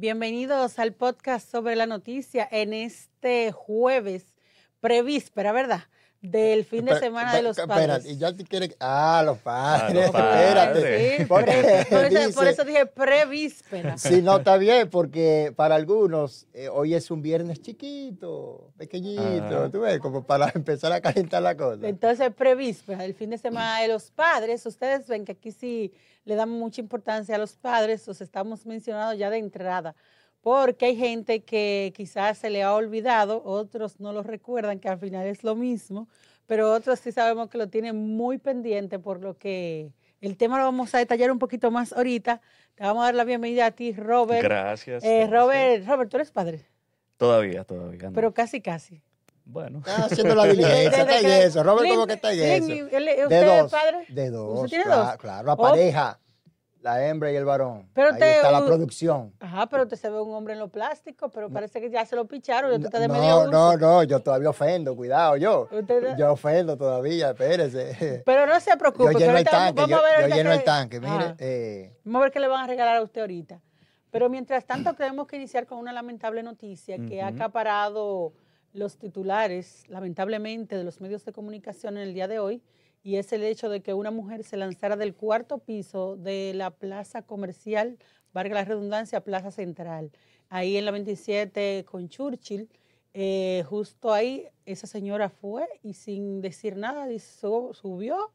Bienvenidos al podcast sobre la noticia en este jueves prevíspera, ¿verdad? Del fin de semana de los padres. Espérate, y ya te quieres. Ah, los padres. Ah, los espérate. Sí, Porque pre- por, eso, por dice- eso dije prevíspera. Sí, no, está bien, porque para algunos eh, hoy es un viernes chiquito, pequeñito, Ah. tú ves, como para empezar a calentar la cosa. Entonces, prevíspera, el fin de semana de los padres. Ustedes ven que aquí sí le damos mucha importancia a los padres, los estamos mencionando ya de entrada, porque hay gente que quizás se le ha olvidado, otros no lo recuerdan, que al final es lo mismo, pero otros sí sabemos que lo tienen muy pendiente, por lo que el tema lo vamos a detallar un poquito más ahorita. Te vamos a dar la bienvenida a ti, Robert. Gracias. Eh. Robert, Robert, tú eres padre, Todavía, todavía. no. pero casi, casi. bueno. Está haciendo la diligencia, está que- eso. Robert, ¿cómo que está Lin, eso? ¿él- De ¿Usted es dos, padre? de dos, ¿Usted tiene claro, dos? claro, la Oh. pareja, la hembra y el varón. Pero Ahí te- está la producción. Ajá, pero usted se ve un hombre en lo plástico, pero parece que ya se lo picharon de medio No, no, no, yo todavía ofendo, cuidado, yo. Usted- Yo ofendo todavía, espérese. Pero no se preocupe. Yo que lleno el tanque, vamos yo, ver yo ahorita lleno el qué- tanque, mire. Eh, Vamos a ver qué le van a regalar a usted ahorita. Pero mientras tanto, tenemos que iniciar con una lamentable noticia que ha acaparado los titulares, lamentablemente, de los medios de comunicación en el día de hoy, y es el hecho de que una mujer se lanzara del cuarto piso de la plaza comercial, valga la redundancia, Plaza Central, ahí en la 27 con Churchill. Eh, justo ahí, esa señora fue y sin decir nada, subió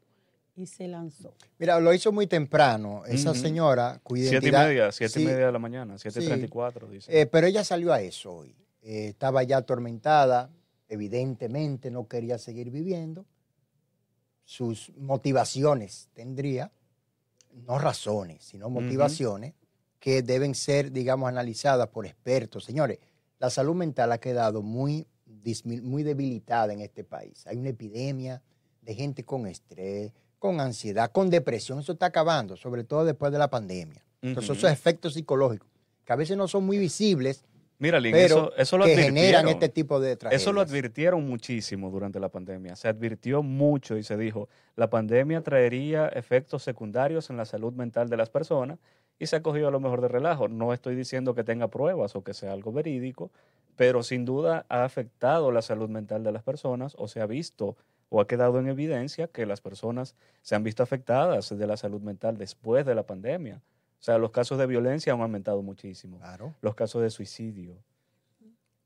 y se lanzó. Mira, lo hizo muy temprano. Esa señora, cuya Siete y media, siete Sí, y media de la mañana, siete y treinta y cuatro, dice. eh, pero ella salió a eso hoy. Eh, estaba ya atormentada, evidentemente no quería seguir viviendo. Sus motivaciones tendría, no razones, sino motivaciones que deben ser, digamos, analizadas por expertos. Señores, la salud mental ha quedado muy, muy debilitada en este país. Hay una epidemia de gente con estrés, con ansiedad, con depresión. Eso está acabando, sobre todo después de la pandemia. Entonces, esos efectos psicológicos, que a veces no son muy visibles, Mira, Lin, pero eso, eso lo que generan advirtieron. este tipo de tragedias. Eso lo advirtieron muchísimo durante la pandemia. Se advirtió mucho y se dijo, la pandemia traería efectos secundarios en la salud mental de las personas y se ha cogido a lo mejor de relajo. No estoy diciendo que tenga pruebas o que sea algo verídico, pero sin duda ha afectado la salud mental de las personas o se ha visto o ha quedado en evidencia que las personas se han visto afectadas de la salud mental después de la pandemia. O sea, los casos de violencia han aumentado muchísimo, Claro, los casos de suicidio.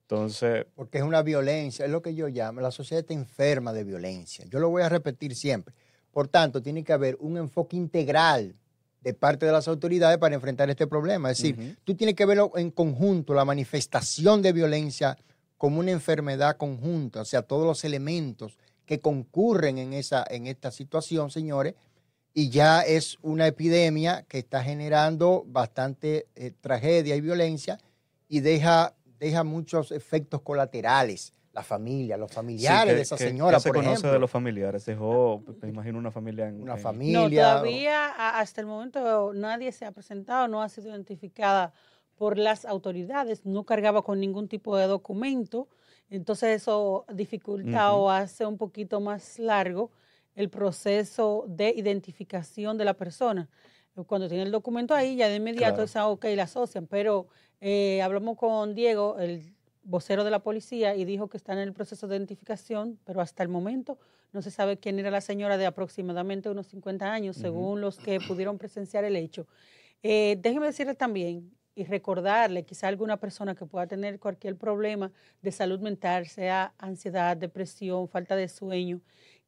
Entonces, porque es una violencia, es lo que yo llamo, la sociedad está enferma de violencia. Yo lo voy a repetir siempre. Por tanto, tiene que haber un enfoque integral de parte de las autoridades para enfrentar este problema. Es decir, tú tienes que verlo en conjunto, la manifestación de violencia como una enfermedad conjunta, o sea, todos los elementos que concurren en, esa, en esta situación, señores, y ya es una epidemia que está generando bastante eh, tragedia y violencia y deja, deja muchos efectos colaterales. La familia, los Sí, familiares ¿qué- de esa señora, qué se por conoce ejemplo. de los familiares? Dejó, me imagino, una familia en... Una en- familia. No, todavía hasta el momento nadie se ha presentado, no ha sido identificada por las autoridades, no cargaba con ningún tipo de documento, entonces eso dificulta o hace un poquito más largo el proceso de identificación de la persona. Cuando tiene el documento ahí, ya de inmediato es ah, ok, la asocian, pero eh, hablamos con Diego, el vocero de la policía, y dijo que está en el proceso de identificación, pero hasta el momento no se sabe quién era la señora de aproximadamente unos 50 años, según los que pudieron presenciar el hecho. Eh, déjeme decirle también y recordarle quizá alguna persona que pueda tener cualquier problema de salud mental, sea ansiedad, depresión, falta de sueño,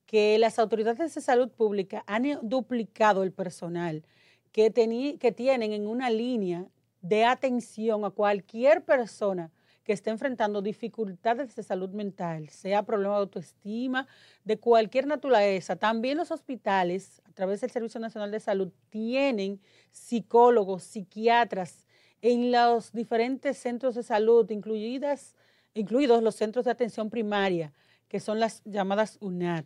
que las autoridades de salud pública han eh, duplicado el personal que, que tienen en una línea de atención a cualquier persona que esté enfrentando dificultades de salud mental, sea problema de autoestima, de cualquier naturaleza. También los hospitales, a través del Servicio Nacional de Salud, tienen psicólogos, psiquiatras en los diferentes centros de salud, incluidas, incluidos los centros de atención primaria, que son las llamadas UNAT.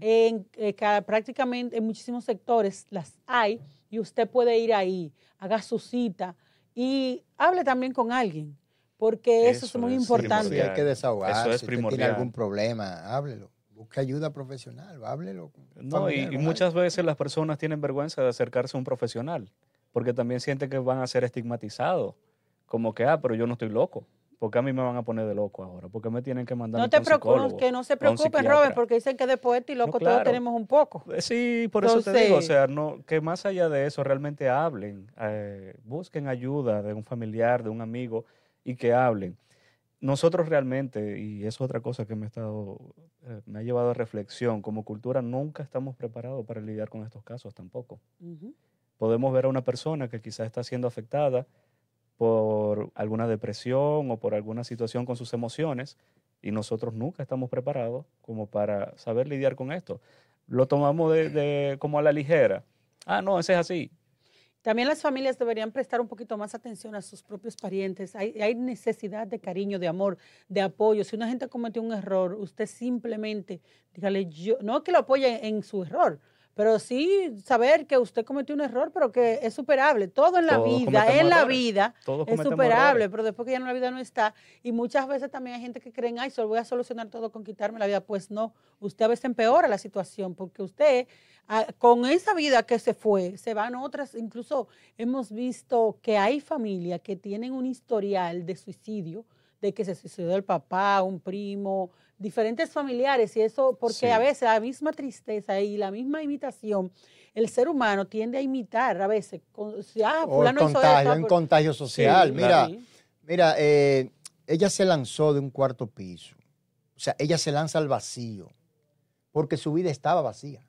En, eh, ca- prácticamente en muchísimos sectores las hay y usted puede ir ahí, haga su cita y hable también con alguien, porque eso, Eso es muy es importante. hay que desahogarse. Eso es Si usted tiene primordial. algún problema, háblelo. Busque ayuda profesional, háblelo. No, y, y muchas veces las personas tienen vergüenza de acercarse a un profesional, porque también sienten que van a ser estigmatizados como que, ah, pero yo no estoy loco. ¿Por qué a mí me van a poner de loco ahora? ¿Por qué me tienen que mandar No te preocupes, que no se preocupen? Robert, porque dicen que de poeta y loco todos claro. tenemos un poco. Eh, Sí, por eso te digo, o sea, no, que más allá de eso realmente hablen, eh, busquen ayuda de un familiar, de un amigo y que hablen. Nosotros realmente, y es otra cosa que me, ha estado, eh, me ha llevado a reflexión, como cultura nunca estamos preparados para lidiar con estos casos tampoco. Podemos ver a una persona que quizás está siendo afectada por alguna depresión o por alguna situación con sus emociones y nosotros nunca estamos preparados como para saber lidiar con esto. Lo tomamos de, como a la ligera. Ah, no, ese es así. También las familias deberían prestar un poquito más atención a sus propios parientes. Hay, hay necesidad de cariño, de amor, de apoyo. Si una gente cometió un error, usted simplemente dígale yo, no que lo apoye en su error, pero sí saber que usted cometió un error, pero que es superable. Todo en la Todos vida, en la vida Todos es superable, errores. pero después que ya en la vida no está. Y muchas veces también hay gente que creen, ay, solo voy a solucionar todo con quitarme la vida. Pues no, usted a veces empeora la situación porque usted, ah, con esa vida que se fue, se van otras. Incluso hemos visto que hay familias que tienen un historial de suicidio, de que se suicidó el papá, un primo, diferentes familiares. Y eso, porque Sí. a veces la misma tristeza y la misma imitación. El ser humano tiende a imitar a veces. Con, si, ah, O el contagio, un pero- contagio social. Sí, mira. Sí. mira, eh, ella se lanzó de un cuarto piso. O sea, ella se lanza al vacío porque su vida estaba vacía.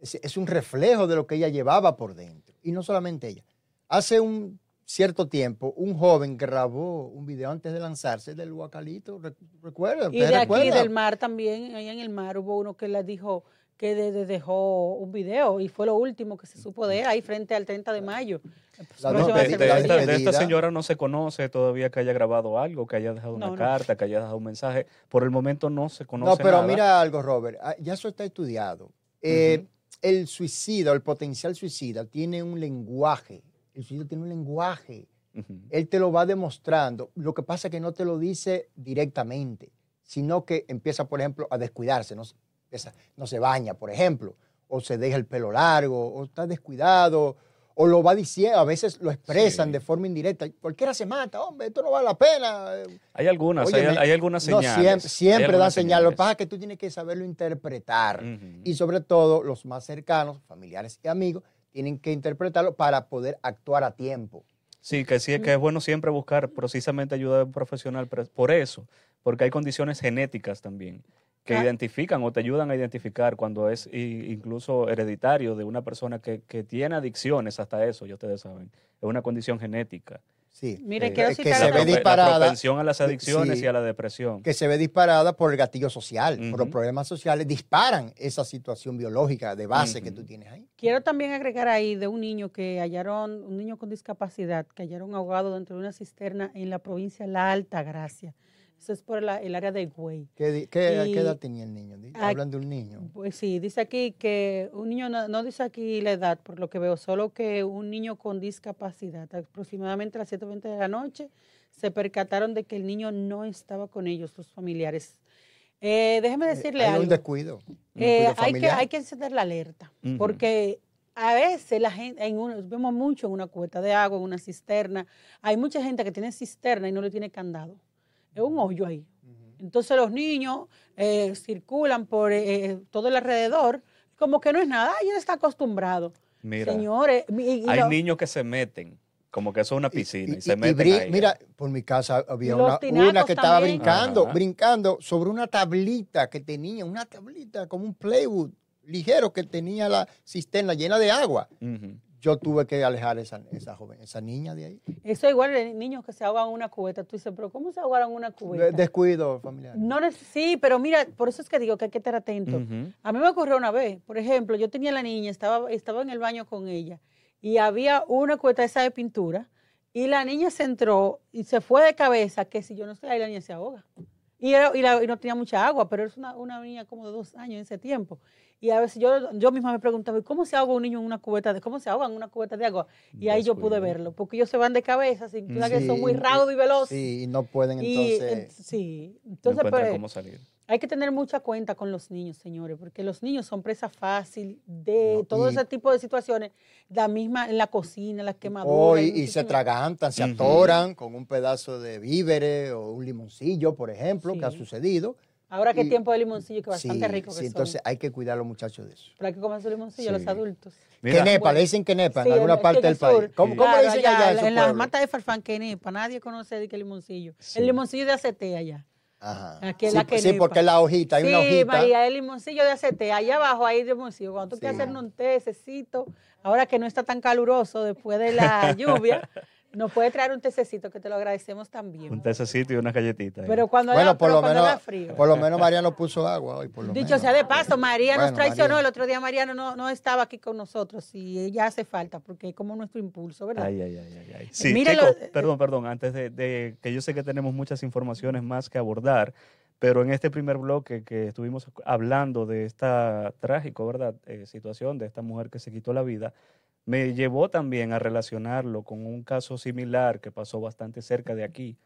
Es, es un reflejo de lo que ella llevaba por dentro. Y no solamente ella. Hace un cierto tiempo, un joven grabó un video antes de lanzarse del Guacalito. Rec- ¿Recuerda? Y ¿Usted de aquí recuerda? del mar también, allá en el mar hubo uno que le dijo que de- de- dejó un video y fue lo último que se supo de él ahí frente al 30 de mayo. La No, Próxima de, esta, de esta despedida. señora no se conoce todavía que haya grabado algo, que haya dejado una No, carta, que haya dejado un mensaje. Por el momento no se conoce No, pero nada. mira algo, Robert. ah, Ya eso está estudiado. Eh, El suicida, el potencial suicida, tiene un lenguaje. El suicida tiene un lenguaje. Él te lo va demostrando. Lo que pasa es que no te lo dice directamente, sino que empieza, por ejemplo, a descuidarse. No, se- empieza- no se baña, por ejemplo, o se deja el pelo largo, o está descuidado, o lo va diciendo. A veces lo expresan Sí. de forma indirecta. Cualquiera se mata, hombre, esto no vale la pena. Hay algunas, hay, hay algunas No, señales. siempre, siempre algunas señales. Lo que pasa es que tú tienes que saberlo interpretar. Y sobre todo, los más cercanos, familiares y amigos, tienen que interpretarlo para poder actuar a tiempo. Sí, que sí, que es bueno siempre buscar precisamente ayuda de un profesional por eso, porque hay condiciones genéticas también que Ah. identifican o te ayudan a identificar cuando es incluso hereditario de una persona que, que tiene adicciones, hasta eso, ya ustedes saben, es una condición genética. Sí. Mire, Eh, quiero que citar se ve prope- la disparada. propensión a las adicciones Sí. y a la depresión. que se ve disparada por el gatillo social, por los problemas sociales, disparan esa situación biológica de base que tú tienes ahí. Quiero también agregar ahí de un niño que hallaron, un niño con discapacidad, que hallaron ahogado dentro de una cisterna en la provincia de La Alta Gracia. Eso es por la- el área de Güey. ¿Qué, di- qué- Y- qué edad tenía el niño? Hablan de un niño. Pues sí, dice aquí que un niño, no, no dice aquí la edad, por lo que veo, solo que un niño con discapacidad, aproximadamente a las 7.20 de la noche, se percataron de que el niño no estaba con ellos, los familiares. Eh, déjeme decirle Hay algo. un descuido. un Eh, descuido hay, que, hay que encender la alerta, porque a veces la gente, en un- vemos mucho en una cubeta de agua, en una cisterna, hay mucha gente que tiene cisterna y no le tiene candado. Es un hoyo ahí. Entonces los niños eh, circulan por eh, todo el alrededor, como que no es nada, y él está acostumbrado. Mira, Señores, mi- y- y hay lo- niños que se meten, como que eso es una pisina, y, Y- se y- y meten brin- ahí. Mira, por mi casa había una, una que estaba también. brincando, Ajá. brincando sobre una tablita que tenía, una tablita como un playwood ligero que tenía la cisterna llena de agua. Ujú. Yo tuve que alejar esa, esa joven, esa niña de ahí. Eso es igual de niños que se ahogan en una cubeta. Tú dices, pero ¿cómo se ahogaron en una cubeta? De- Descuido familiar. No sí, pero mira, por eso es que digo que hay que estar atento. A mí me ocurrió una vez, por ejemplo, yo tenía la niña, estaba, estaba en el baño con ella y había una cueta esa de pintura y la niña se entró y se fue de cabeza que si yo no estoy ahí la niña se ahoga. Y, era- y la- y no tenía mucha agua, pero es una, una niña como de dos años en ese tiempo. Y a veces yo, yo misma me preguntaba, ¿y ¿cómo se ahoga un niño en una cubeta de, cómo se ahoga en una cubeta de agua? Y ahí yo pude verlo, porque ellos se van de cabeza, sin duda que Sí, son muy raudos y veloces. Sí, y no pueden Y, entonces. en- sí, No entonces encuentran pues, cómo salir. Hay que tener mucha cuenta con los niños, señores, porque los niños son presa fácil de No, todo y- ese tipo de situaciones, la misma en la cocina, las Oh, quemaduras. y, hay y se atragantan, se atoran con un pedazo de víveres o un limoncillo, por ejemplo, que ha sucedido. Ahora que y- tiempo de limoncillo, que bastante sí, rico que sí, son. entonces hay que cuidar a los muchachos de eso. Pero hay que comer su limoncillo los adultos. Mira, Quenepa, Bueno. le dicen quenepa en Sí, alguna parte el del país. sur. ¿Cómo, cómo Claro, le dicen allá, allá en en las matas de Farfán, quenepa, nadie conoce de que limoncillo. Sí. El limoncillo de aceite allá. Ajá. Aquí en sí, la sí, quenepa. porque la hojita, hay sí, una hojita. María, el limoncillo de aceite, allá abajo hay limoncillo. Cuando tú quieres Sí. hacer un tececito, ahora que no está tan caluroso después de la lluvia, nos puede traer un tececito que te lo agradecemos también. un tececito y una galletita. ahí. Pero cuando, Bueno, por pero lo cuando menos, haga frío. por lo menos Mariano puso agua hoy, por lo Dicho menos. sea de paso, María nos traicionó. María. El otro día Mariano no, no estaba aquí con nosotros y ella hace falta porque es como nuestro impulso, ¿verdad? Ay, ay, ay, ay, ay. Sí, Mire chicos, lo- perdón, perdón, antes de, de- que yo sé que tenemos muchas informaciones más que abordar, pero en este primer bloque que estuvimos hablando de esta trágico, ¿verdad? Eh, situación de esta mujer que se quitó la vida, me llevó también a relacionarlo con un caso similar que pasó bastante cerca de aquí,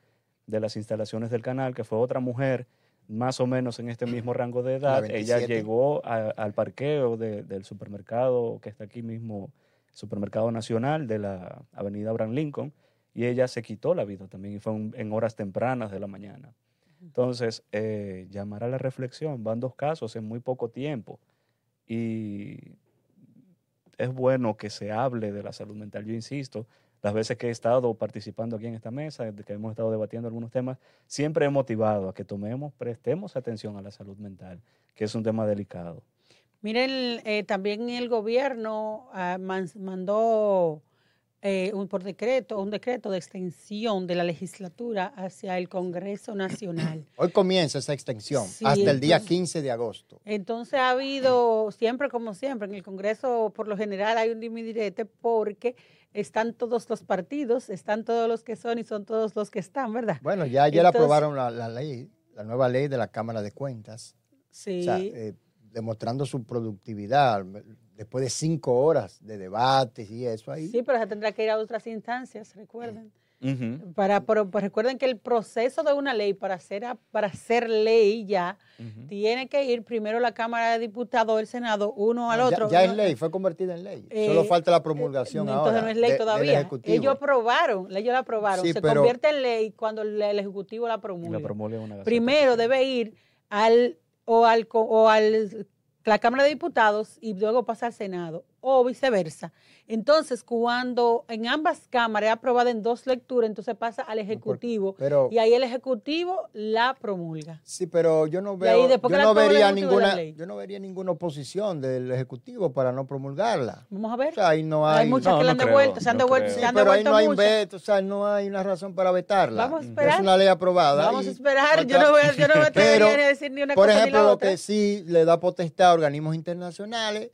de las instalaciones del canal, que fue otra mujer más o menos en este mismo rango de edad. Ella 27. llegó a- al parqueo de- del supermercado que está aquí mismo, Supermercado Nacional de la Avenida Abraham Lincoln, y ella se quitó la vida también, y fue un- en horas tempranas de la mañana. Entonces, eh, llamar a la reflexión, van dos casos en muy poco tiempo, y es bueno que se hable de la salud mental. Yo insisto, las veces que he estado participando aquí en esta mesa, que hemos estado debatiendo algunos temas, siempre he motivado a que tomemos, prestemos atención a la salud mental, que es un tema delicado. Miren, eh, también el gobierno ah, man- mandó eh, un, por decreto, un decreto de extensión de la legislatura hacia el Congreso Nacional. Hoy comienza esa extensión Sí, hasta el día entonces- 15 de agosto. Entonces ha habido, siempre como siempre, en el Congreso por lo general hay un dimidirete porque están todos los partidos, están todos los que son y son todos los que están, ¿verdad? Bueno, ya ayer Entonces- aprobaron la, la ley, la nueva ley de la Cámara de Cuentas, Sí. o sea, eh, demostrando su productividad después de cinco horas de debates y eso ahí. Sí, pero se tendrá que ir a otras instancias, recuerden. Para, pero, pues recuerden que el proceso de una ley para ser, a- para ser ley ya tiene que ir primero la Cámara de Diputados, el Senado, uno al Ya- otro. Ya, es ley, fue convertida en ley. Eh, Solo falta la promulgación Entonces ahora. no es ley de- todavía. Ellos aprobaron, ellos la aprobaron. Sí, Se pero- convierte en ley cuando el, el Ejecutivo la promulga. La promulga una gaceta Primero debe ir al o al o al la Cámara de Diputados y luego pasa al Senado o viceversa. Entonces, cuando en ambas cámaras es aprobada en dos lecturas, entonces pasa al Ejecutivo Pero, y ahí el Ejecutivo la promulga. sí, pero yo no Y ahí veo, yo que la no vería Ejecutivo de la ninguna, yo no vería ninguna oposición del Ejecutivo para no promulgarla. Vamos a O ver. sea, ahí no hay, hay, muchas No, que la no han creo, devuelto, se han no devuelto, se Sí, han pero ahí no hay veto, o sea, no hay una razón para vetarla. Vamos a esperar. Es una ley aprobada. Vamos a y esperar. Yo no voy a, yo no voy a Pero, a decir ni una Por cosa ejemplo, ni la lo otra. que sí le da potestad a organismos internacionales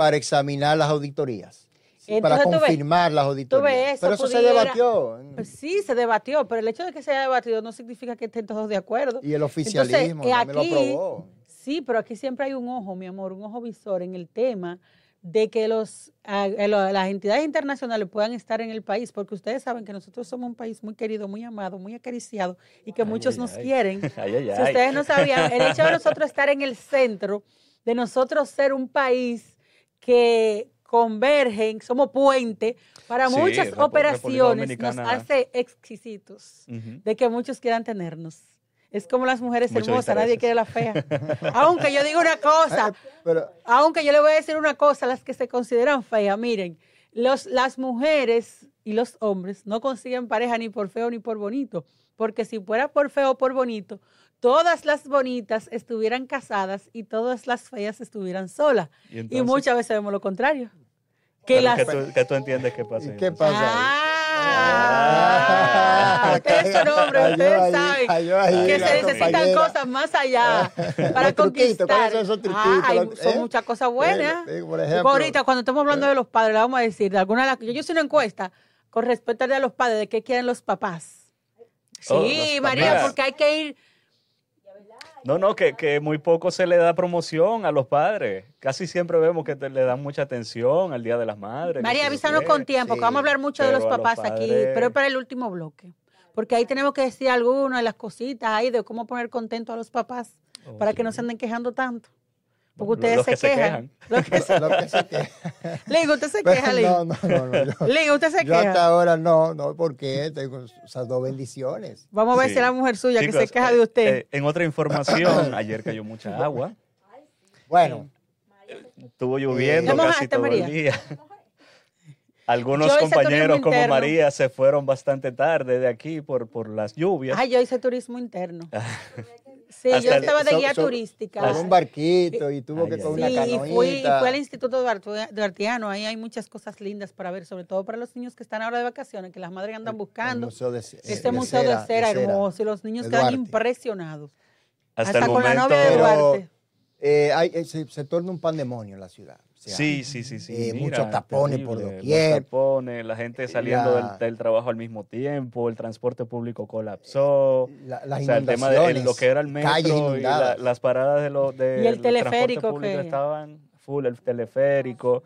para examinar las auditorías, sí, para Entonces, ves- confirmar las auditorías. eso pero eso se debatió. Pues sí, se debatió, pero el hecho de que se haya debatido no significa que estén todos de acuerdo. Y el oficialismo Entonces, aquí- lo aprobó. Sí, pero aquí siempre hay un ojo, mi amor, un ojo visor en el tema de que los, lo- las entidades internacionales puedan estar en el país, porque ustedes saben que nosotros somos un país muy querido, muy amado, muy acariciado y que Ay, muchos ay, nos ay. quieren. Ay, ay, Si ay. ustedes no sabían, el hecho de nosotros estar en el centro, de nosotros ser un país que convergen, somos puente para Sí, muchas operaciones, nos hace exquisitos de que muchos quieran tenernos. Es como las mujeres hermosas, nadie quiere la fea. Aunque yo digo una cosa, Pero aunque yo le voy a decir una cosa, las que se consideran feas, miren, los, las mujeres y los hombres no consiguen pareja ni por feo ni por bonito, porque si fuera por feo o por bonito, todas las bonitas estuvieran casadas y todas las feas estuvieran solas. Y, muchas veces vemos lo contrario. Que las... ¿qué tú, qué tú entiendes que pasa? ¿y ahí, qué pasa? Ah, ustedes son hombres, ustedes ahí, saben ahí que se necesitan compañera. cosas más allá para Los truquitos, conquistar. ¿cuáles son? Ah, hay- son eh? muchas cosas buenas. Eh, eh, por Tipo, ejemplo, ahorita cuando estamos hablando de los padres, le vamos a decir de alguna de las yo hice una encuesta con respecto a los padres de qué quieren los papás. Sí, Oh, los María, papás. porque hay que ir No, no, que, que muy poco se le da promoción a los padres. Casi siempre vemos que te- le dan mucha atención al Día de las Madres. María, avísanos con tiempo, que vamos a hablar mucho de los papás aquí, pero es para el último bloque. Porque ahí tenemos que decir algunas de las cositas ahí de cómo poner contento a los papás. Oh, para que no se anden quejando tanto. Porque ustedes los se que se quejan. Los que se- Lo que se queja. Lin, usted se queja, Lin. no, no, no, no, yo- usted se Yo hasta queja. ahora no, no, porque tengo esas dos bendiciones. Vamos a ver Sí. si es la mujer suya que se queja eh, de usted. eh, en otra información, ayer cayó mucha agua. Bueno, Estuvo lloviendo ¿Te casi todo María? el día. Algunos Yo compañeros como interno. María se fueron bastante tarde de aquí por, por las lluvias. Ay, yo hice turismo interno. Sí, Hasta yo estaba de so- guía so- turística. con un barquito y tuvo Ay, que ay, con Sí, una y canoita. fui, y fui al Instituto Duarte- Duartiano. Ahí hay muchas cosas lindas para ver, sobre todo para los niños que están ahora de vacaciones, que las madres andan El buscando. museo de- Este de museo cera, de cera de cera. hermoso y los niños de quedan Duarte. impresionados. Hasta, Hasta el con la novia de Pero- Duarte. Eh, hay- eh, se, se torna un pandemonio en la ciudad. Sea, Sí, sí, sí, sí. eh, mira, muchos tapones por terrible, doquier. Los tapones, la gente saliendo La- del, del trabajo al mismo tiempo, el transporte público colapsó. la- las o sea, el tema de el- lo que era el metro y la- las paradas de los de Y el teleférico público que- estaban full, el teleférico.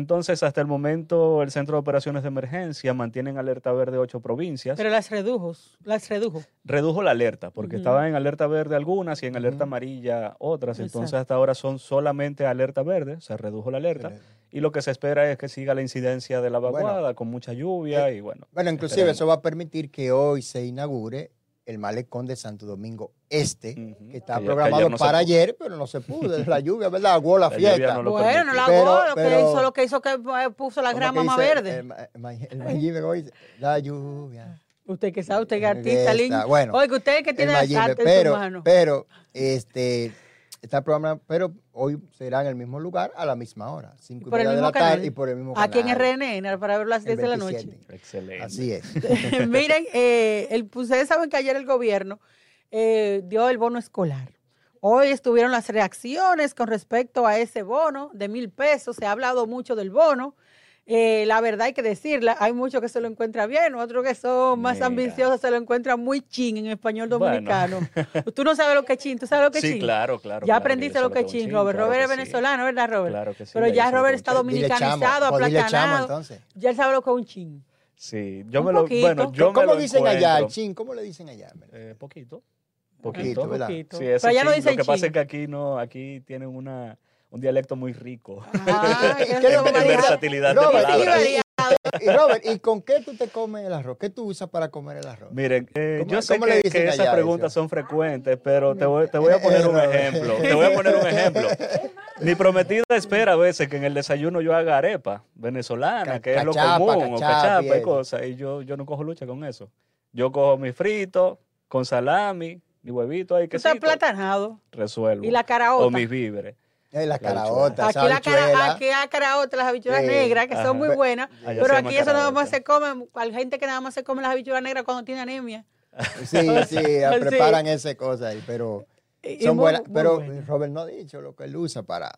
Entonces, hasta el momento, el Centro de Operaciones de Emergencia mantiene en alerta verde ocho provincias. Pero las redujo, las redujo. Redujo la alerta, porque Ujú. estaban en alerta verde algunas y en alerta amarilla otras. Entonces, Exacto. hasta ahora son solamente alerta verde, se redujo la alerta. Y lo que se espera es que siga la incidencia de la Bueno. vaguada con mucha lluvia y bueno. Bueno, inclusive esperemos. eso va a permitir que hoy se inaugure el malecón de Santo Domingo Este, que que programado no para ayer, pero no se pudo. Es la lluvia, ¿verdad? Aguó la fiesta. no Bueno, no la Pero- lo que hizo, lo que hizo que eh, puso la ¿Cómo grama más verde. El, ma- el el dice, la lluvia. Usted que sabe, usted que es Eh, artista, Lin. está, bueno, Oiga, usted que El tiene Mayimbe, arte en pero, su mano. pero, este, está programado, pero hoy será en el mismo lugar a la misma hora, cinco y por el media de mismo la tarde canal. y por el mismo Aquí en canal. RNN, para ver las el 10 de la noche. 27. Excelente. Así es. Miren, eh, el, pues, ustedes saben que ayer el gobierno eh, dio el bono escolar. Hoy estuvieron las reacciones con respecto a ese bono de mil pesos. Se ha hablado mucho del bono. Eh, la verdad hay que decirla, hay muchos que se lo encuentran bien, otros que son más Mira. ambiciosos se lo encuentran muy chin en español Bueno. dominicano. Tú no sabes lo que es chin, tú sabes lo que es Sí, chin. claro, claro. Ya claro, aprendiste lo que es chin, Robert. claro Robert es sí. venezolano, ¿verdad, Robert? Claro que sí, Pero ya Robert está dominicanizado, aplatanado. entonces. Ya él sabe lo que es un chin. Sí, yo Un me lo. Bueno, yo me ¿Cómo lo dicen allá, el chin? ¿Cómo le dicen allá? Eh, poquito. Poquito, Poquito. ¿verdad? poquito. Sí, ese Pero allá no chin, dicen Lo que pasa es que aquí no, aquí tienen una, un dialecto muy rico. Ah, ¿Y que qué le eso me en versatilidad de Robert, palabras. Sí, Y Robert, ¿y con qué tú te comes el arroz? ¿Qué tú usas para comer el arroz? Miren, eh, ¿Cómo- yo sé que, que allá esas eso? preguntas son frecuentes, pero te voy, te voy a poner un Robert. ejemplo. Te voy a poner un ejemplo. Mi prometida espera a veces que en el desayuno yo haga arepa venezolana, que es lo cachapa, común, o cachapa y cachapa y eso. cosas, y yo, yo no cojo lucha con eso. Yo cojo mi frito con salami, mi huevito ahí, que Tú estás platanado. resuelvo. Y la caraota. O mis víveres. Eh, la La caraota, Aquí esa la, cara, aquí la caraota, las habichuelas Sí. negras, que Ajá. son muy buenas. Allá se Pero aquí eso nada más se come, hay gente que nada más se come las habichuelas negras cuando tiene anemia. Sí, sí, Sí. preparan ese cosa ahí, pero Y- y son muy- buenas. muy Pero buena. Robert no ha dicho lo que él usa para,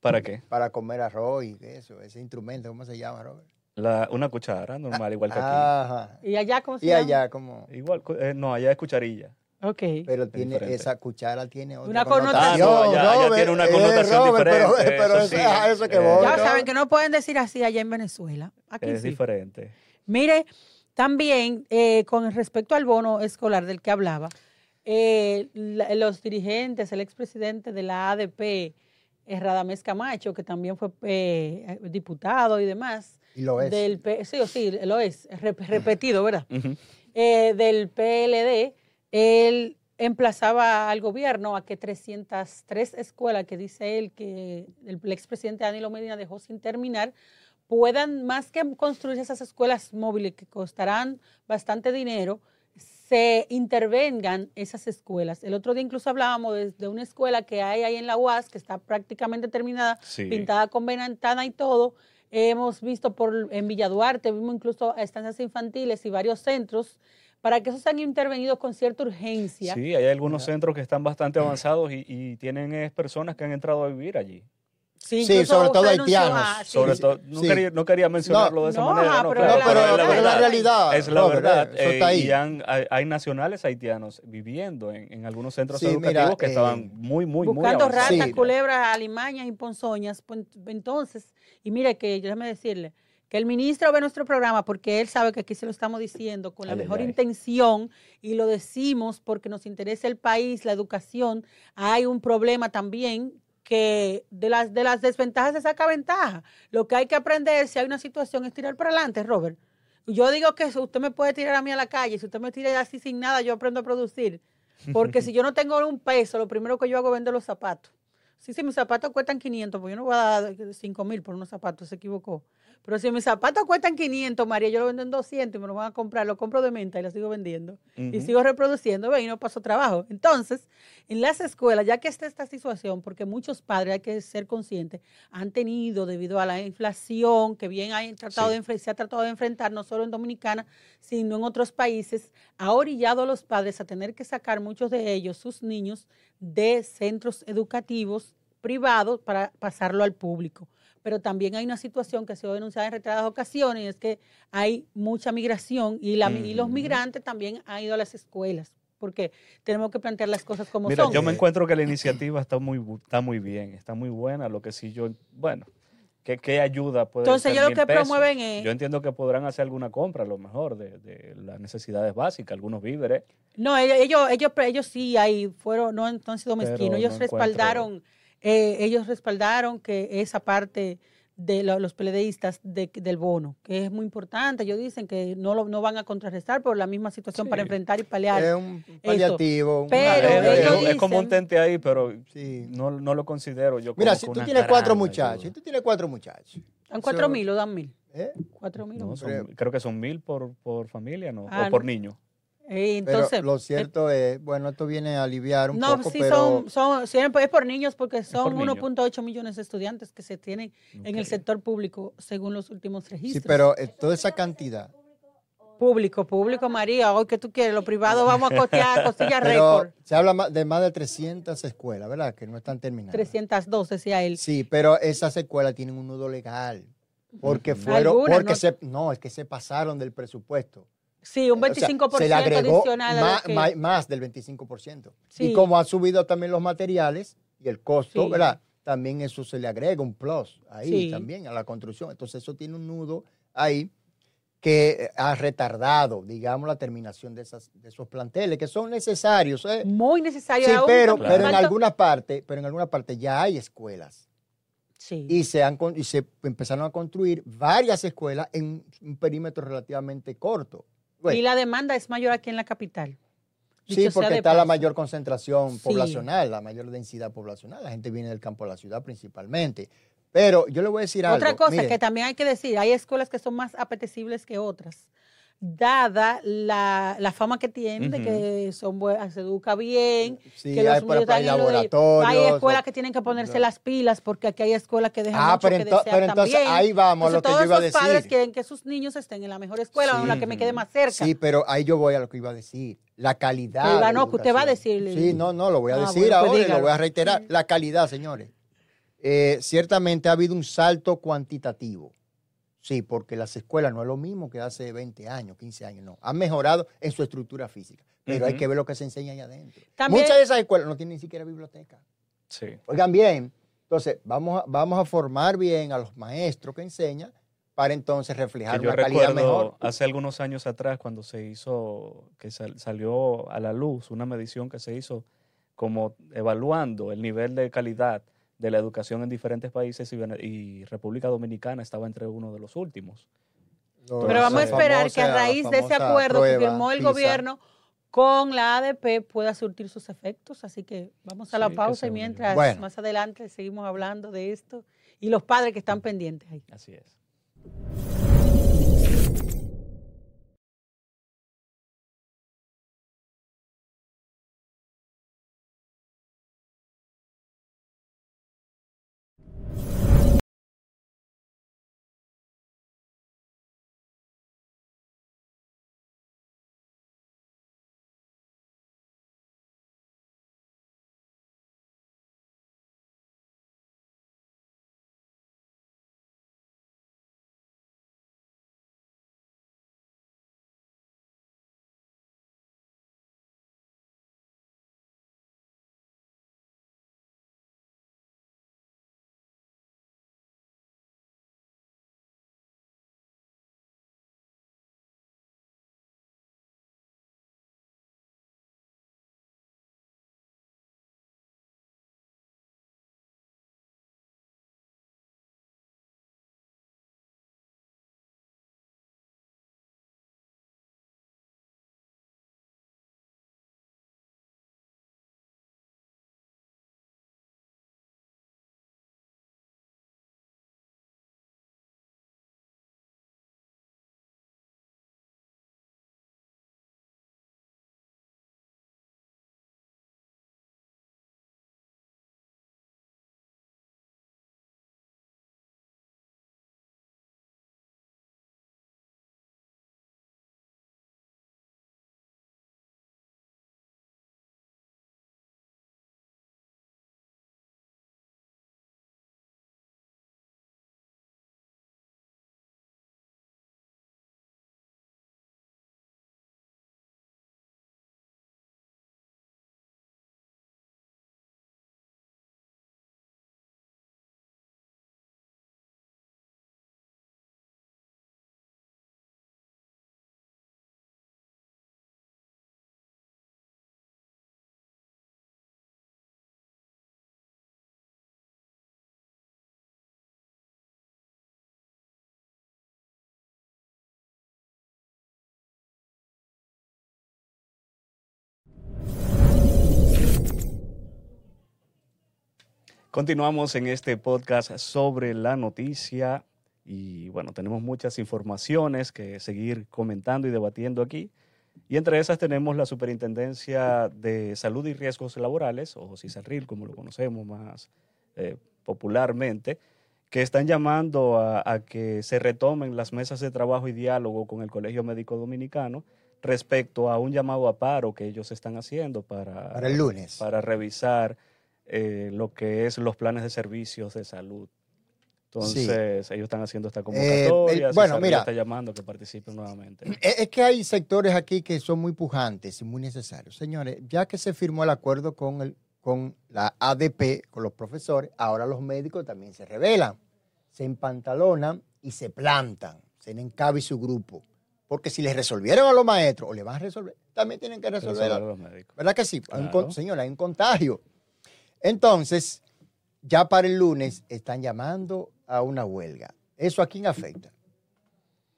¿Para qué? para comer arroz y eso, ese instrumento, ¿cómo se llama, Robert? La, una cuchara normal, igual que aquí. Ajá. ¿Y allá cómo se Y llama? allá como, Igual, eh, no, allá es cucharilla. Ok. pero tiene diferente. esa cuchara tiene otra Una connotación. Ah, no, allá Robert. tiene una Eh, connotación Robert, pero- diferente, Pero, eso eso, sí. a eso que Eh, voy. Ya saben que no pueden decir así allá en Venezuela. Aquí Es sí. diferente. Mire, también eh, con respecto al bono escolar del que hablaba, eh, la- los dirigentes, el expresidente de la ADP, Radamés Camacho, que también fue eh, diputado y demás, Y lo es. del sí o sí, lo es, rep- repetido, ¿verdad? Eh, del PLD, él emplazaba al gobierno a que 303 escuelas que dice él que el, expresidente Danilo Medina dejó sin terminar, puedan, más que construir esas escuelas móviles que costarán bastante dinero, se intervengan esas escuelas. El otro día incluso hablábamos de, de una escuela que hay ahí en la UAS, que está prácticamente terminada, Sí. pintada con ventana y todo. Hemos visto por en Villa Duarte, vimos incluso estancias infantiles y varios centros, para que esos sean intervenidos con cierta urgencia. Sí, hay algunos centros que están bastante avanzados y, y tienen eh, personas que han entrado a vivir allí. Sí, sobre todo haitianos. ah, sí. Sobre sí, todo, no, sí. quería, no quería mencionarlo de esa No, manera, no, pero claro, No, la- pero, es la pero la verdad. realidad. Es la verdad. Eso eh, está ahí. y han- hay, hay nacionales haitianos viviendo en, en algunos centros Sí, educativos mira, que eh, estaban muy, muy, muy buscando avanzados. ratas, Sí. culebras, alimañas y ponzoñas. Pues, Entonces, y mire que déjame decirle que el ministro ve nuestro programa porque él sabe que aquí se lo estamos diciendo con la mejor intención y lo decimos porque nos interesa el país, la educación. Hay un problema también que de las, de las desventajas se saca ventaja. Lo que hay que aprender si hay una situación es tirar para adelante, Robert. Yo digo que usted me puede tirar a mí a la calle, si usted me tira así sin nada, yo aprendo a producir. Porque si yo no tengo un peso, lo primero que yo hago es vender los zapatos. Sí, si mis zapatos cuestan 500, pues yo no voy a dar 5 mil por unos zapatos, se equivocó. Pero si mis zapatos cuestan 500, María, yo lo vendo en 200 y me lo van a comprar, lo compro de menta y lo sigo vendiendo. Y sigo reproduciendo, ve, y no paso trabajo. Entonces, en las escuelas, ya que está esta situación, porque muchos padres, hay que ser conscientes, han tenido, debido a la inflación, que bien hay tratado Sí. de se ha tratado de enfrentar, no solo en Dominicana, sino en otros países, ha orillado a los padres a tener que sacar muchos de ellos, sus niños, de centros educativos privados para pasarlo al público. Pero también hay una situación que ha sido denunciada en reiteradas ocasiones, y es que hay mucha migración y, la, y los migrantes también han ido a las escuelas, porque tenemos que plantear las cosas como Mira, son. yo me encuentro que la iniciativa está muy, está muy bien, está muy buena. Lo que sí yo, bueno, ¿qué, qué ayuda puede Entonces, ellos lo que pesos? promueven es- Yo entiendo que podrán hacer alguna compra, a lo mejor, de, de las necesidades básicas, algunos víveres. No, ellos, ellos, ellos, ellos sí ahí fueron, no, han- no han sido Pero mezquinos. Ellos no encuentro- respaldaron, eh, ellos respaldaron que esa parte de lo- los peledeístas de- del bono, que es muy importante. Ellos dicen que no lo no van a contrarrestar por la misma situación para enfrentar y palear. Es un paliativo. un Pero Ah, es, como un tente ahí, pero Sí. no, no lo considero yo Mira, como si que tú tienes cuatro muchachos, si tú tienes cuatro muchachos. ¿Dan cuatro mil o dan mil? ¿eh? Cuatro mil. No, o- son- creo que son mil por, por familia, ¿no? Ah, o por no. niño. Eh, Pero entonces, lo cierto es, bueno, esto viene a aliviar un no, poco, sí pero son, son, siempre es por niños porque son por niños. 1.8 millones de estudiantes que se tienen en el sector público según los últimos registros. sí, pero eh, toda esa cantidad. Público, público, María. Hoy que tú quieres, lo privado vamos a costear costilla récord. se habla de más de 300 escuelas, ¿verdad? Que no están terminadas. 302, decía él. Sí, pero esas escuelas tienen un nudo legal. Porque fueron, Algunas, porque no- se, no, es que se pasaron del presupuesto. Sí, un O sea, 25% se le agregó adicional que- más del 25%. Sí. Y como ha subido también los materiales y el costo, Sí. ¿verdad? También eso se le agrega un plus ahí Sí. también a la construcción. Entonces eso tiene un nudo ahí que eh, ha retardado, digamos, la terminación de, esas, de esos planteles que son necesarios. ¿eh? muy necesario. Sí, pero, pero en alguna parte, pero en alguna parte ya hay escuelas Sí. y se han y se empezaron a construir varias escuelas en un perímetro relativamente corto. Bueno, Y la demanda es mayor aquí en la capital. sí, porque está la mayor concentración Sí. poblacional, la mayor densidad poblacional. La gente viene del campo a la ciudad principalmente. Pero yo le voy a decir algo. Otra cosa mire, que también hay que decir, hay escuelas que son más apetecibles que otras, dada la, la fama que tienen de que son bue- se educa bien, sí, que los hay, hay laboratorios. Hay escuelas o- que tienen que ponerse las pilas porque aquí hay escuelas que dejan Ah, mucho pero, que desear pero entonces también. ahí vamos lo que yo iba a todos los padres decir. quieren que sus niños estén en la mejor escuela o en la que me quede más cerca. Sí, pero ahí yo voy a lo que iba a decir. La calidad. Ah, no, que usted va a decirle. Sí, no, no, lo voy a Ah, decir bueno, pues ahora y lo voy a reiterar. La calidad, señores. Eh, ciertamente ha habido un salto cuantitativo. Sí, porque las escuelas no es lo mismo que hace 20 años, 15 años, no. Han mejorado en su estructura física, pero hay que ver lo que se enseña ahí adentro. También- Muchas de esas escuelas no tienen ni siquiera biblioteca. Sí. Oigan bien, entonces vamos a, vamos a formar bien a los maestros que enseñan para entonces Que reflejar yo una calidad recuerdo mejor. hace algunos años atrás cuando se hizo, que sal- salió a la luz una medición que se hizo como evaluando el nivel de calidad de la educación en diferentes países y, República Dominicana estaba entre uno de los últimos. Pero vamos a esperar que a raíz de ese acuerdo que firmó el gobierno con la ADP pueda surtir sus efectos. Así que vamos a la Sí, pausa y mientras Bueno. más adelante seguimos hablando de esto y los padres que están pendientes ahí. Así es. Continuamos en este podcast sobre la noticia y bueno, tenemos muchas informaciones que seguir comentando y debatiendo aquí. Y entre esas tenemos la Superintendencia de Salud y Riesgos Laborales, o CISARRIL, como lo conocemos más eh, popularmente, que están llamando a, a, que se retomen las mesas de trabajo y diálogo con el Colegio Médico Dominicano respecto a un llamado a paro que ellos están haciendo para, para el lunes. Para revisar eh, lo que es los planes de servicios de salud. Entonces, sí. ellos están haciendo esta convocatoria. Eh, bueno, mira. está llamando a que participen nuevamente. Es que hay sectores aquí que son muy pujantes y muy necesarios. Señores, ya que se firmó el acuerdo con, el, con la ADP, con los profesores, ahora los médicos también se rebelan, se empantalonan y se plantan. Se encabe su grupo. Porque si les resolvieron a los maestros o le van a resolver, también tienen que resolver a los médicos. ¿Verdad que sí? Claro. Hay un, señor, hay un contagio. Entonces, ya para el lunes están llamando a una huelga. ¿Eso a quién afecta?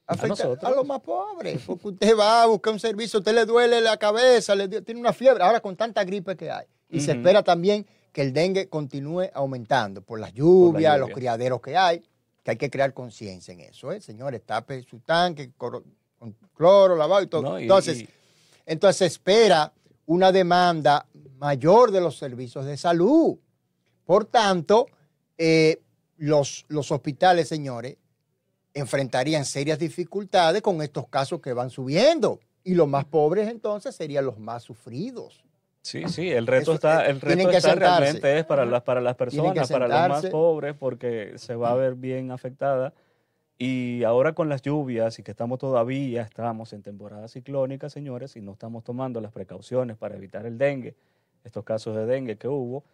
Afecta a, a, los más pobres, porque usted va a buscar un servicio, usted le duele la cabeza, le tiene una fiebre, ahora con tanta gripe que hay. Y uh -huh. se espera también que el dengue continúe aumentando por las lluvias, por la lluvia. los criaderos que hay, que hay que crear conciencia en eso. ¿eh? Señores, tape su tanque con cloro, lavado y todo. No, y, entonces, y... entonces se espera una demanda mayor de los servicios de salud. Por tanto, eh, los, los hospitales, señores, enfrentarían serias dificultades con estos casos que van subiendo. Y los más pobres entonces serían los más sufridos. Sí, sí, el reto Eso, está, el reto está realmente es para las, para las personas, para los más pobres, porque se va a ver bien afectada. Y ahora con las lluvias y que estamos todavía, estamos en temporada ciclónica, señores, y no estamos tomando las precauciones para evitar el dengue, estos casos de dengue que hubo,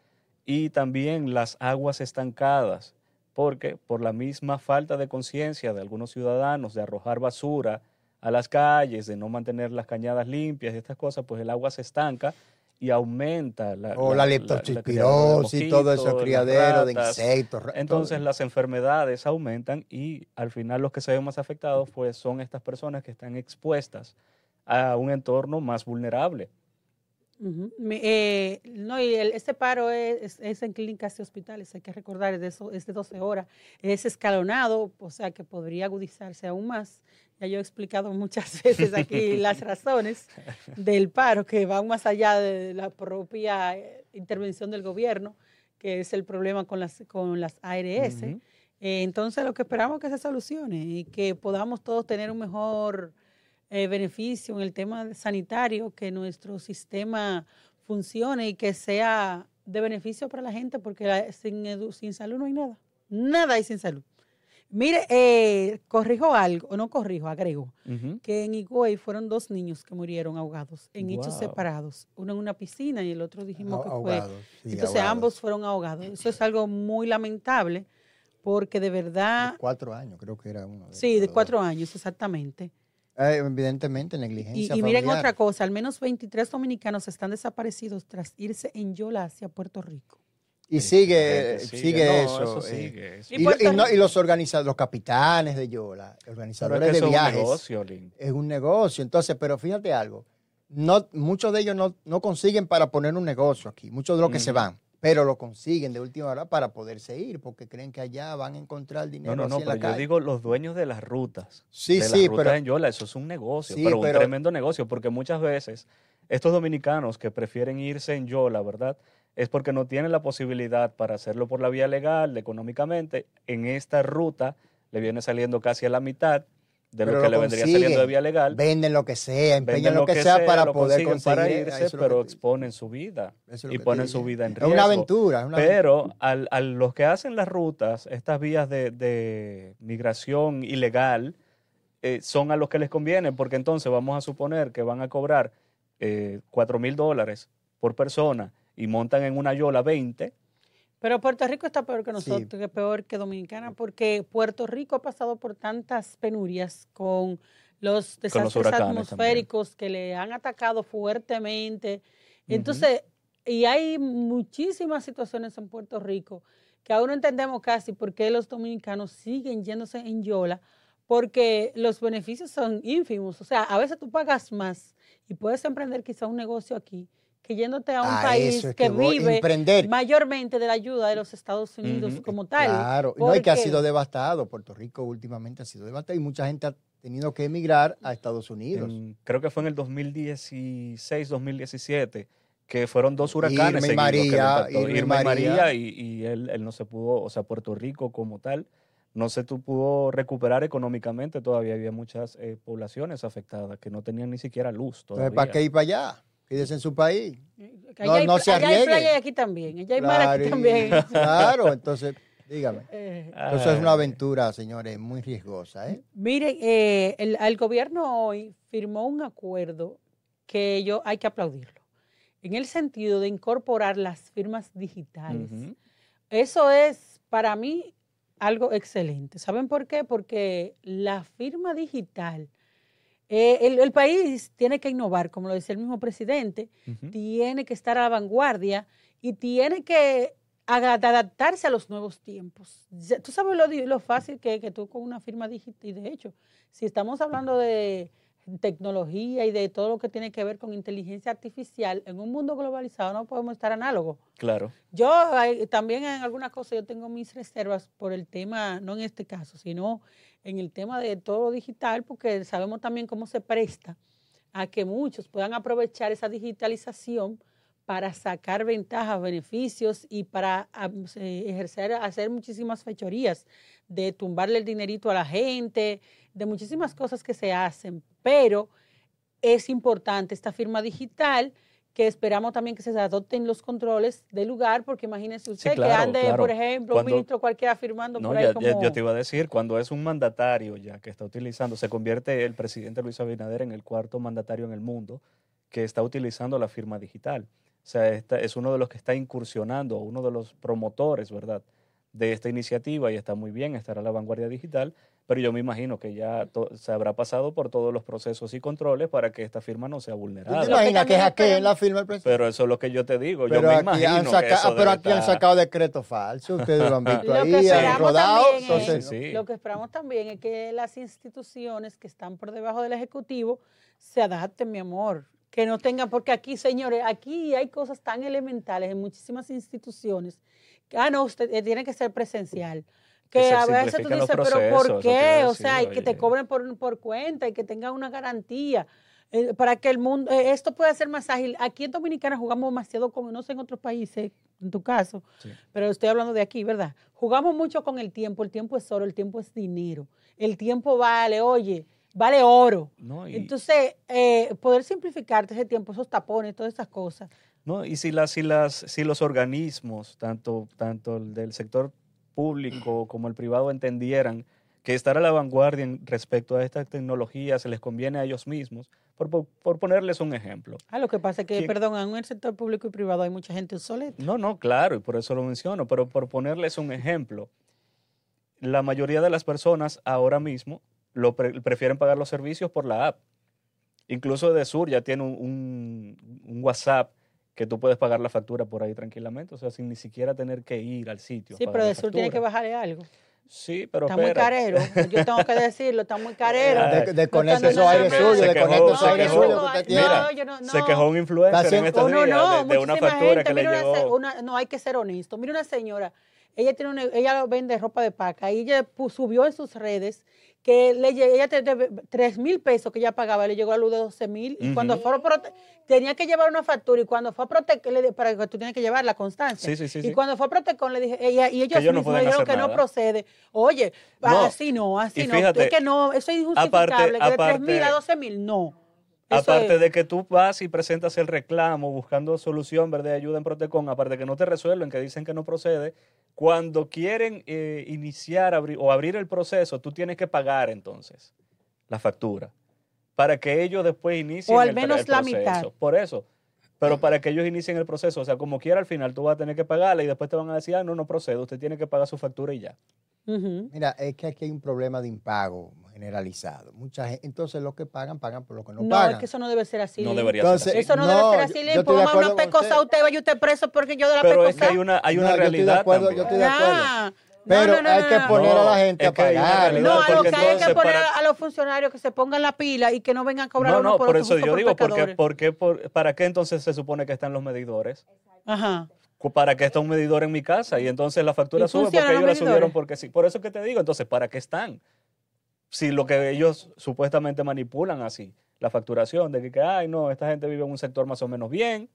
y también las aguas estancadas, porque por la misma falta de conciencia de algunos ciudadanos de arrojar basura a las calles, de no mantener las cañadas limpias y estas cosas, pues el agua se estanca y aumenta la, o la, la leptospirosis y todo eso criadero de insectos. Entonces todo. las enfermedades aumentan y al final los que se ven más afectados pues son estas personas que están expuestas a un entorno más vulnerable. Uh -huh. eh, no, y el, este paro es, es, es, en clínicas y hospitales, hay que recordar, es de, eso, es de 12 horas, es escalonado, o sea que podría agudizarse aún más. Ya yo he explicado muchas veces aquí las razones del paro, que van más allá de la propia eh, intervención del gobierno, que es el problema con las, con las ARS. Uh -huh. eh, entonces, lo que esperamos es que se solucione y que podamos todos tener un mejor eh, beneficio en el tema sanitario, que nuestro sistema funcione y que sea de beneficio para la gente, porque la, sin, sin salud no hay nada. Nada hay sin salud. Mire, eh, corrijo algo, o no corrijo, agrego, uh -huh. que en Higüey fueron dos niños que murieron ahogados, en wow. hechos separados, uno en una piscina y el otro dijimos que fue. Sí, Entonces ahogados. ambos fueron ahogados. Eso es algo muy lamentable, porque de verdad. De cuatro años, creo que era uno. De sí, de cuatro años, exactamente. Eh, evidentemente, negligencia. Y, y miren otra cosa: al menos 23 dominicanos están desaparecidos tras irse en Yola hacia Puerto Rico. Y sigue, sigue, sigue no, eso. eso eh. sigue, eso. Y, y, y, no, y, los organizadores, los capitanes de Yola, organizadores de viajes. Es un negocio, Link. Es un negocio. Entonces, pero fíjate algo. No, muchos de ellos no, no consiguen para poner un negocio aquí, muchos de los que mm. se van, pero lo consiguen de última hora para poderse ir, porque creen que allá van a encontrar dinero. No, no, no, pero yo calle. digo los dueños de las rutas. Sí, de sí, las rutas pero. en Yola, eso es un negocio, sí, pero, pero un tremendo negocio, porque muchas veces estos dominicanos que prefieren irse en Yola, ¿verdad? es porque no tienen la posibilidad para hacerlo por la vía legal, económicamente. En esta ruta le viene saliendo casi a la mitad de lo que le vendría saliendo de vía legal. Venden lo que sea, empeñan lo, lo, que, sea, sea para poder conseguir. para irse, pero exponen su vida y ponen su vida en riesgo. Es una aventura. Es una pero al, a los que hacen las rutas, estas vías de, de migración ilegal, eh, son a los que les conviene, porque entonces vamos a suponer que van a cobrar eh, 4 mil dólares por persona y montan en una yola 20. Pero Puerto Rico está peor que nosotros, sí. que peor que Dominicana, porque Puerto Rico ha pasado por tantas penurias con los desastres con los atmosféricos también. que le han atacado fuertemente. Entonces, uh -huh. y hay muchísimas situaciones en Puerto Rico que aún no entendemos casi por qué los dominicanos siguen yéndose en yola, porque los beneficios son ínfimos. O sea, a veces tú pagas más y puedes emprender quizá un negocio aquí que yéndote a un A país es que, vive emprender. mayormente de la ayuda de los Estados Unidos como tal. Claro, no, y que ha sido devastado. Puerto Rico últimamente ha sido devastado y mucha gente ha tenido que emigrar a Estados Unidos. En- creo que fue en el 2016, 2017, que fueron dos huracanes Irma y que María. Irma y Irma y María. María, y, y él, él no se pudo, o sea, Puerto Rico como tal, no se tu- pudo recuperar económicamente, todavía había muchas eh, poblaciones afectadas que no tenían ni siquiera luz todavía. Entonces, ¿para qué ir para allá? Quédese en su país. Que No- hay, no se allá hay playa y aquí también. Allá hay mar aquí también. claro, entonces, dígame. Eh, Entonces es una aventura, señores, muy riesgosa. ¿eh? Miren, eh, el, el gobierno hoy firmó un acuerdo que yo hay que aplaudirlo, en el sentido de incorporar las firmas digitales. Eso es para mí algo excelente. ¿Saben por qué? Porque la firma digital, eh, el, el país tiene que innovar, como lo decía el mismo presidente, tiene que estar a la vanguardia y tiene que adaptarse a los nuevos tiempos. Tú sabes lo, lo fácil que que tú con una firma digital, y de hecho, si estamos hablando de tecnología y de todo lo que tiene que ver con inteligencia artificial, en un mundo globalizado no podemos estar análogos. Claro. Yo hay- también en algunas cosas yo tengo mis reservas por el tema, no en este caso, sino en el tema de todo lo digital, porque sabemos también cómo se presta a que muchos puedan aprovechar esa digitalización para sacar ventajas, beneficios y para ejercer, hacer muchísimas fechorías, de tumbarle el dinerito a la gente, de muchísimas cosas que se hacen. Pero es importante esta firma digital que esperamos también que se adopten los controles del lugar, porque imagínese usted que claro, ande, claro. por ejemplo, Cuando- un ministro cualquiera firmando No, por ahí ya, como... ya- yo te iba a decir, cuando es un mandatario ya que está utilizando, se convierte el presidente Luis Abinader en el cuarto mandatario en el mundo que está utilizando la firma digital. O sea, esta- es uno de los que está incursionando, uno de los promotores, ¿verdad?, de esta iniciativa y está muy bien estar a la vanguardia digital, pero yo me imagino que ya se habrá pasado por todos los procesos y controles para que esta firma no sea ¿Tú te imaginas que hackeen la firma del presidente? Pero eso es lo que yo te digo, yo Pero me aquí, imagino han que eso pero aquí han sacado decretos falsos. Ustedes lo han visto Lo ahí, que han esperamos rodado. también Entonces, es- Sí, sí. Lo que esperamos también es que las instituciones que están por debajo del Ejecutivo se adapten, mi amor. Que no tengan, porque aquí, señores, aquí hay cosas tan elementales en muchísimas instituciones. Ah, no, usted eh, tiene que ser presencial. Que a veces tú dices, pero ¿por qué? O sea, decir, y que te cobren por, por cuenta y que tengan una garantía. eh, para que el mundo, eh, esto pueda ser más ágil. Aquí en Dominicana jugamos demasiado con, no sé en otros países, en tu caso, Sí. pero estoy hablando de aquí, ¿verdad? Jugamos mucho con el tiempo, el tiempo es oro, el tiempo es dinero, el tiempo vale, oye, vale oro. No, y- Entonces, eh, poder simplificarte ese tiempo, esos tapones, todas esas cosas. No, y si, las, si, las, si los organismos, tanto, tanto el del sector público como el privado, entendieran que estar a la vanguardia en respecto a estas tecnologías se les conviene a ellos mismos, por, por- por ponerles un ejemplo. Ah, lo que pasa es que, perdón, en el sector público y privado hay mucha gente obsoleta. No, no, claro, y por eso lo menciono, pero por ponerles un ejemplo, la mayoría de las personas ahora mismo lo pre- prefieren pagar los servicios por la app. Incluso de Sur ya tiene un, un- un WhatsApp que tú puedes pagar la factura por ahí tranquilamente, o sea, sin ni siquiera tener que ir al sitio. a Sí, pagar pero la de sur tiene que bajarle algo. Sí, pero Está muy carero. Yo tengo que decirlo, está muy carero. De- desconecte No, esos no, no, aires no, suyos, desconecte esos se aires quejó. suyos que usted tiene. Mira, yo no, Se no. quejó un influencer en estos Oh, no, días no, de, de una muchísima factura gente. que le Mira una se- llegó. una- no hay que ser honesto. Mira una señora, ella tiene una- ella vende ropa de paca y ella subió en sus redes que le ella te debe 3 mil pesos que ella pagaba, le llegó a luz de 12 mil y cuando fue tenía que llevar una factura y cuando fue a Protecon, para que tú tienes que llevar la constancia. Sí, sí, sí, y cuando fue a Protecon le dije, ella, y ellos ellos no mismos pueden dijeron que no procede. Oye, No, así no, así y no. fíjate, es que no, eso es injustificable, aparte- que de 3 mil a aparte- 12 mil, no. Aparte es- de que tú vas y presentas el reclamo buscando solución, ¿verdad? Ayuda en Protecon, aparte de que no te resuelven, que dicen que no procede, cuando quieren eh, iniciar abri- o abrir el proceso, tú tienes que pagar entonces la factura para que ellos después inicien O al el, menos el la proceso. mitad. Por eso. Pero para que ellos inicien el proceso, o sea, como quiera al final tú vas a tener que pagarla y después te van a decir, ah, no, no procede, usted tiene que pagar su factura y ya. Mira, es que aquí hay un problema de impago generalizado. Mucha gente, entonces los que pagan, pagan por lo que no, No, pagan. es que eso no debe ser así. No debería Entonces, ser así. Eso no, No, debe ser así, Póngame acuerdo una pecosa usted. a usted, vaya usted preso porque yo de la Pero pecosa. es que hay una, hay una No, yo estoy de realidad acuerdo, también. yo estoy de acuerdo. Ah, Pero no, no, hay no, que no. poner a la gente a que hay pagar. No, a lo que hay que poner para- a los funcionarios que se pongan la pila y que no vengan a cobrar No, uno no, por, eso yo por digo, porque, pecadores. ¿por qué, por- ¿para qué entonces se supone que están los medidores? Ajá. ¿Para qué está un medidor en mi casa? Y entonces la factura ¿Y sube porque ellos los la subieron porque sí. Por eso que te digo, entonces, ¿para qué están? Si lo que ellos supuestamente manipulan así, la facturación, de que, que, ay, no, esta gente vive en un sector más o menos bien,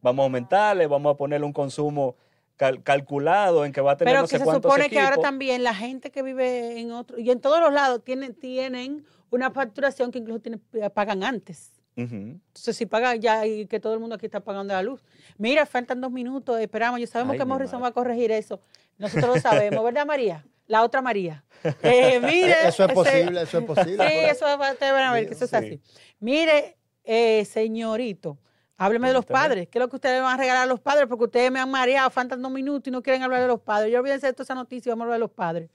vamos a aumentarle, vamos a ponerle un consumo cal- calculado en que va a tener Pero no sé que se supone que ahora también la gente que vive en otro, y en todos los lados tienen, tienen una facturación que incluso tienen, pagan antes. Entonces, si pagan ya y que todo el mundo aquí está pagando la luz. Mira, faltan dos minutos, esperamos. Yo sabemos Ay, que Morrison madre. va a corregir eso. Nosotros lo sabemos, ¿verdad, María? La otra María. Eh, mire, Eso es ese- posible, eso es posible. Sí, eso va- ustedes van a ver que eso es Sí. así. Mire, eh, señorito, hábleme de los padres. ¿Qué es lo que ustedes van a regalar a los padres? Porque ustedes me han mareado, faltan dos minutos y no quieren hablar de los padres. Yo olvídense de toda esa noticia y vamos a hablar de los padres.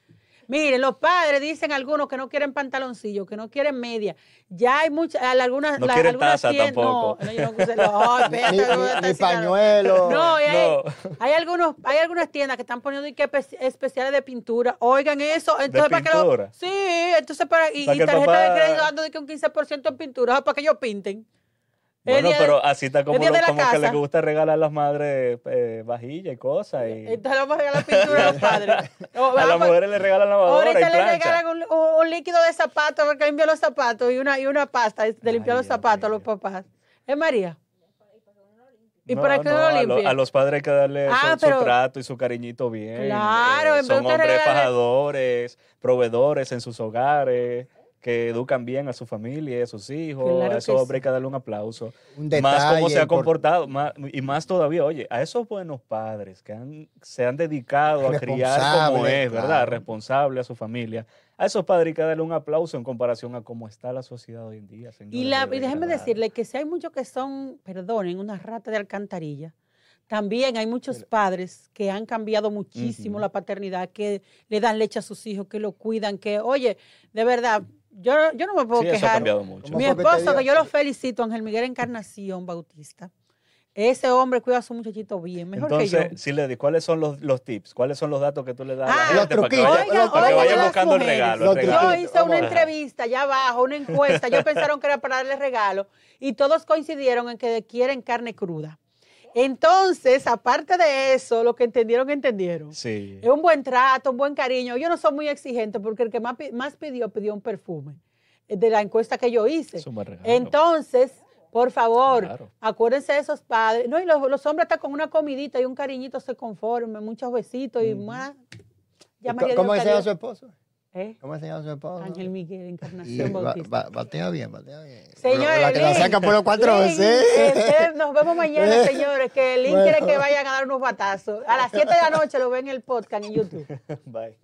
Miren, los padres dicen algunos que no quieren pantaloncillo, que no quieren media. Ya hay muchas, algunas, No la- quieren algunas taza tiendas- tampoco. No, no, yo no puse- no, espérate, ni- no ni pañuelo. No, hay, No. hay algunos, hay algunas tiendas que están poniendo que especiales de pintura. Oigan eso, entonces para que lo, pintura? sí, entonces para y, Para y tarjeta papá- de crédito dando de que un 15% en pintura, para que ellos pinten. Bueno, pero así está como, lo- que les gusta regalar a las madres eh, vajilla y cosas. Y entonces le vamos a regalar pintura a los padres. O, a las mujeres les regalan lavadora y Ahorita le plancha. regalan un, un- líquido de zapatos para que limpie los zapatos y una, y una pasta de limpiar los zapatos a los papás. ¿Es María? ¿Y No, para qué no, lo a, lo- limpie? a los padres hay que darle Ah, su, trato y su cariñito bien. Claro, Eh, en son hombres fajadores, proveedores en sus hogares, que educan bien a su familia y a sus hijos. Claro a esos hombres hay que darle un aplauso. Un más cómo detalle se ha comportado. más- y más todavía, oye, a esos buenos padres que han, se han dedicado a criar como Responsable, es, ¿verdad? Responsable a su familia. A esos padres hay que darle un aplauso en comparación a cómo está la sociedad hoy en día. Y, la, y verdad. decirle que si hay muchos que son, perdonen, una rata de alcantarilla, también hay muchos padres que han cambiado muchísimo la paternidad, que le dan leche a sus hijos, que lo cuidan, que, oye, de verdad, yo, yo no me puedo Sí, eso ha quejar. cambiado mucho. ¿Cómo Mi esposo, que yo lo felicito, Ángel Miguel Encarnación Bautista, ese hombre cuida a su muchachito bien, mejor que yo. Entonces, si le di, ¿cuáles son los, los tips? ¿Cuáles son los datos que tú le das a Ah, la los gente para que para las buscando el regalo? El regalo? Yo hice una Vamos a- entrevista allá abajo, una encuesta. Ellos pensaron que era para darle regalo y todos coincidieron en que quieren carne cruda. Entonces, aparte de eso, lo que entendieron, entendieron. Sí. Es un buen trato, un buen cariño. Yo no soy muy exigente porque el que más, más pidió, pidió un perfume eh, de la encuesta que yo hice. Es un buen regalo. Entonces, por favor, Claro. acuérdense de esos padres. No, y los, los hombres están con una comidita y un cariñito se conformen, muchos besitos y más. Ya ¿Cómo llama cariño. su esposo? ¿Eh? ¿Cómo se llama su esposo? Ángel Miguel, Encarnación ba- Bautista. ba- batea bien, batea bien. Señores, la que la saca por los cuatro ¿sí? este, nos vemos mañana, señores, que el link Bueno. quiere que vayan a dar unos batazos. A las 7 de la noche lo ven en el podcast en YouTube. Bye.